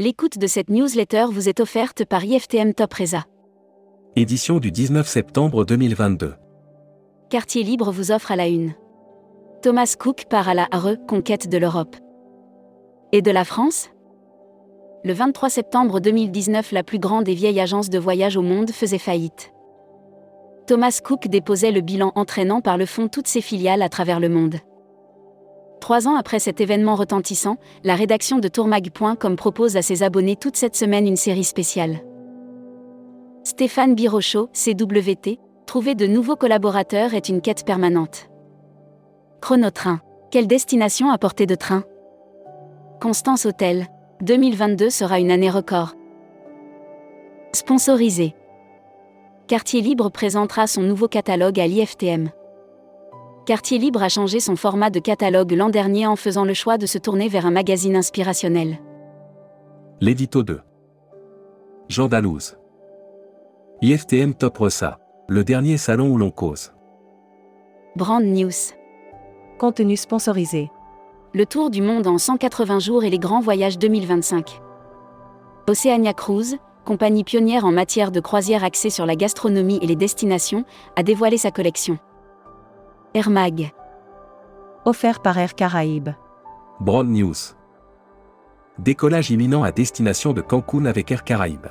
L'écoute de cette newsletter vous est offerte par IFTM Top Reza. Édition du 19 septembre 2022. Quartier Libre vous offre à la une. Thomas Cook part à la reconquête de l'Europe. Et de la France? Le 23 septembre 2019, la plus grande et vieille agence de voyage au monde faisait faillite. Thomas Cook déposait le bilan entraînant par le fond toutes ses filiales à travers le monde. Trois ans après cet événement retentissant, la rédaction de tourmag.com propose à ses abonnés toute cette semaine une série spéciale. Stéphane Birochot, CWT, trouver de nouveaux collaborateurs est une quête permanente. Chronotrain. Quelle destination à portée de train? Constance Hôtel. 2022 sera une année record. Sponsorisé. Quartier Libre présentera son nouveau catalogue à l'IFTM. Quartier Libre a changé son format de catalogue l'an dernier en faisant le choix de se tourner vers un magazine inspirationnel. L'édito 2. Jean Dalouse. IFTM Top Ressa, le dernier salon où l'on cause. Brand News. Contenu sponsorisé. Le tour du monde en 180 jours et les grands voyages 2025. Oceania Cruise, compagnie pionnière en matière de croisière axée sur la gastronomie et les destinations, a dévoilé sa collection. Air Mag. Offert par Air Caraïbes. Broad News. Décollage imminent à destination de Cancun avec Air Caraïbes.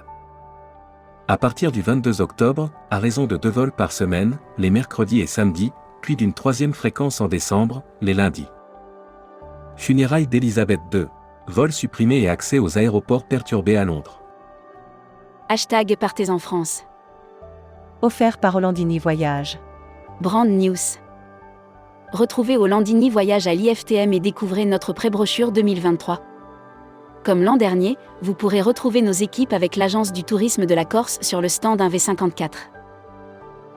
À partir du 22 octobre, à raison de deux vols par semaine, les mercredis et samedis, puis d'une troisième fréquence en décembre, les lundis. Funérailles d'Elisabeth II. Vol supprimé et accès aux aéroports perturbés à Londres. Hashtag Partez en France. Offert par Hollandini Voyage. Brand News. Retrouvez au Landini Voyage à l'IFTM et découvrez notre pré-brochure 2023. Comme l'an dernier, vous pourrez retrouver nos équipes avec l'Agence du tourisme de la Corse sur le stand 1V54.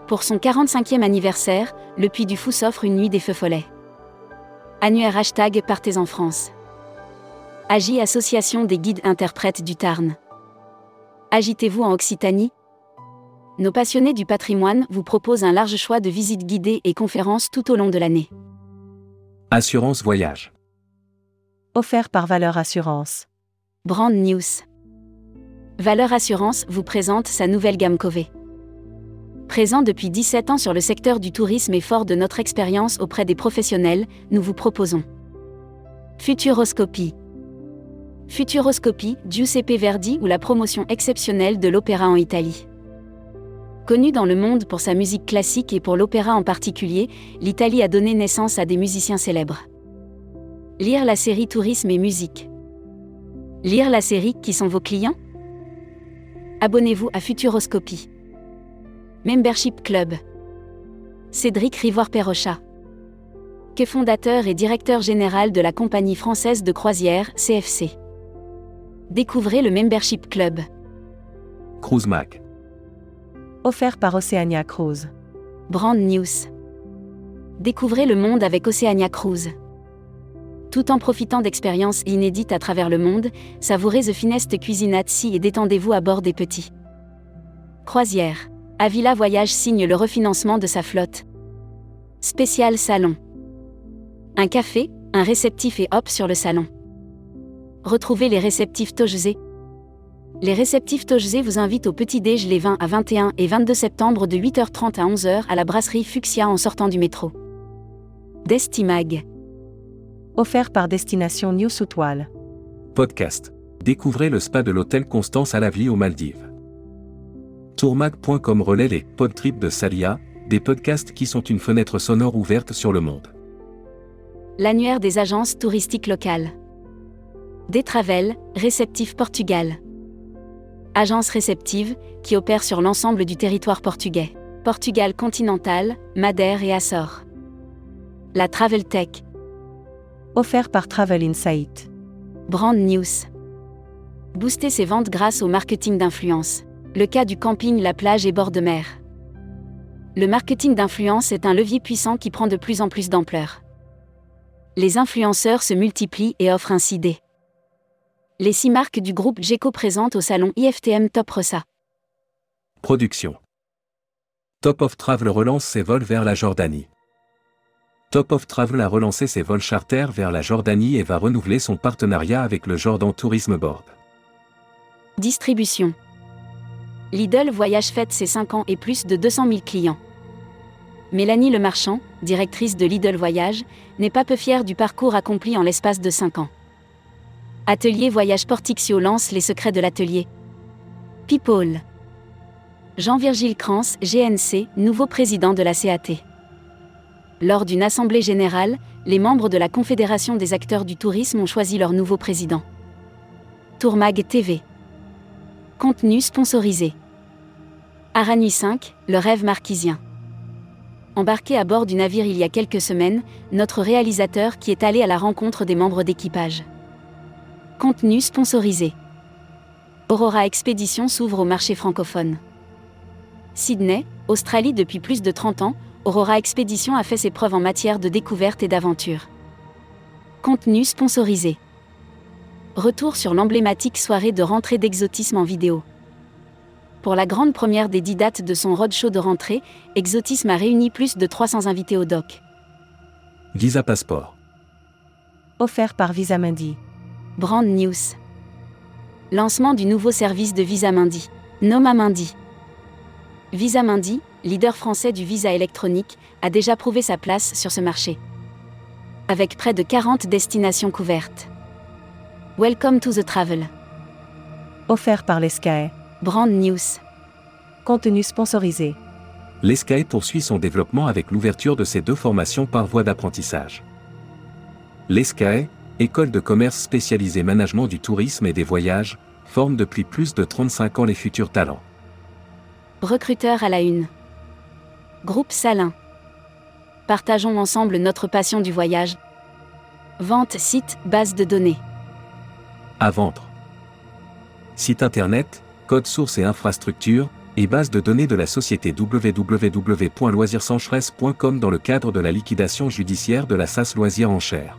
Pour son 45e anniversaire, le Puy du Fou s'offre une nuit des feux follets. Annuaire hashtag Partez en France. Agi Association des guides interprètes du Tarn. Agitez-vous en Occitanie nos passionnés du patrimoine vous proposent un large choix de visites guidées et conférences tout au long de l'année. Assurance voyage. Offert par Valeur Assurance. Brand News. Valeur Assurance vous présente sa nouvelle gamme Cové. Présent depuis 17 ans sur le secteur du tourisme et fort de notre expérience auprès des professionnels, nous vous proposons Futuroscopie. Futuroscopie, Giuseppe Verdi ou la promotion exceptionnelle de l'opéra en Italie. Connue dans le monde pour sa musique classique et pour l'opéra en particulier, l'Italie a donné naissance à des musiciens célèbres. Lire la série Tourisme et musique. Lire la série Qui sont vos clients? Abonnez-vous à Futuroscopie. Membership Club. Cédric Rivoire-Perrocha. Que fondateur et directeur général de la compagnie française de croisière, CFC. Découvrez le Membership Club. Cruise Mac offert par Oceania Cruise. Brand News. Découvrez le monde avec Oceania Cruise. Tout en profitant d'expériences inédites à travers le monde, savourez The Finest Cuisinazzi et détendez-vous à bord des petits. Croisière. Avila Voyage signe le refinancement de sa flotte. Spécial salon. Un café, un réceptif et hop sur le salon. Retrouvez les réceptifs Tojze, les réceptifs Tojze vous invitent au petit-déj les 20 à 21 et 22 septembre de 8h30 à 11h à la brasserie Fuxia en sortant du métro. Destimag. Offert par Destination New Soutwal. Podcast. Découvrez le spa de l'hôtel Constance à la vie aux Maldives. Tourmag.com relaie les podtrips de Salia, des podcasts qui sont une fenêtre sonore ouverte sur le monde. L'annuaire des agences touristiques locales. Détravel, réceptif Portugal. Agence réceptive, qui opère sur l'ensemble du territoire portugais. Portugal continental, Madère et Açores. La Travel Tech. Offert par Travel Insight. Brand News. Booster ses ventes grâce au marketing d'influence. Le cas du camping La Plage et bord de mer. Le marketing d'influence est un levier puissant qui prend de plus en plus d'ampleur. Les influenceurs se multiplient et offrent ainsi des les six marques du groupe GECO présentent au salon IFTM Top Ressa. Production. Top of Travel relance ses vols vers la Jordanie. Top of Travel a relancé ses vols charter vers la Jordanie et va renouveler son partenariat avec le Jordan Tourism Board. Distribution. Lidl Voyage fête ses 5 ans et plus de 200 000 clients. Mélanie Lemarchand, directrice de Lidl Voyage, n'est pas peu fière du parcours accompli en l'espace de 5 ans. Atelier Voyage Portixio lance les secrets de l'atelier. People. Jean-Virgile Crans, GNC, nouveau président de la CAT. Lors d'une assemblée générale, les membres de la Confédération des acteurs du tourisme ont choisi leur nouveau président. Tourmag TV. Contenu sponsorisé. Arani 5, le rêve marquisien. Embarqué à bord du navire il y a quelques semaines, notre réalisateur qui est allé à la rencontre des membres d'équipage. Contenu sponsorisé. Aurora Expédition s'ouvre au marché francophone. Sydney, Australie depuis plus de 30 ans, Aurora Expédition a fait ses preuves en matière de découverte et d'aventure. Contenu sponsorisé. Retour sur l'emblématique soirée de rentrée d'exotisme en vidéo. Pour la grande première des dix dates de son roadshow de rentrée, Exotisme a réuni plus de 300 invités au doc. Visa Passport. Offert par Visa Mundi. Brand News. Lancement du nouveau service de Visa Mundi. Noma Mundi. Visa Mundi, leader français du visa électronique, a déjà prouvé sa place sur ce marché. Avec près de 40 destinations couvertes. Welcome to the travel. Offert par l'ESCAE. Brand News. Contenu sponsorisé. L'ESCAE poursuit son développement avec l'ouverture de ses deux formations par voie d'apprentissage. L'ESCAE, école de commerce spécialisée management du tourisme et des voyages, forme depuis plus de 35 ans les futurs talents. Recruteur à la une. Groupe Salin. Partageons ensemble notre passion du voyage. Vente site, base de données. À vendre. Site internet, code source et infrastructure, et base de données de la société www.loisirsencheresse.com dans le cadre de la liquidation judiciaire de la SAS Loisirs en chair.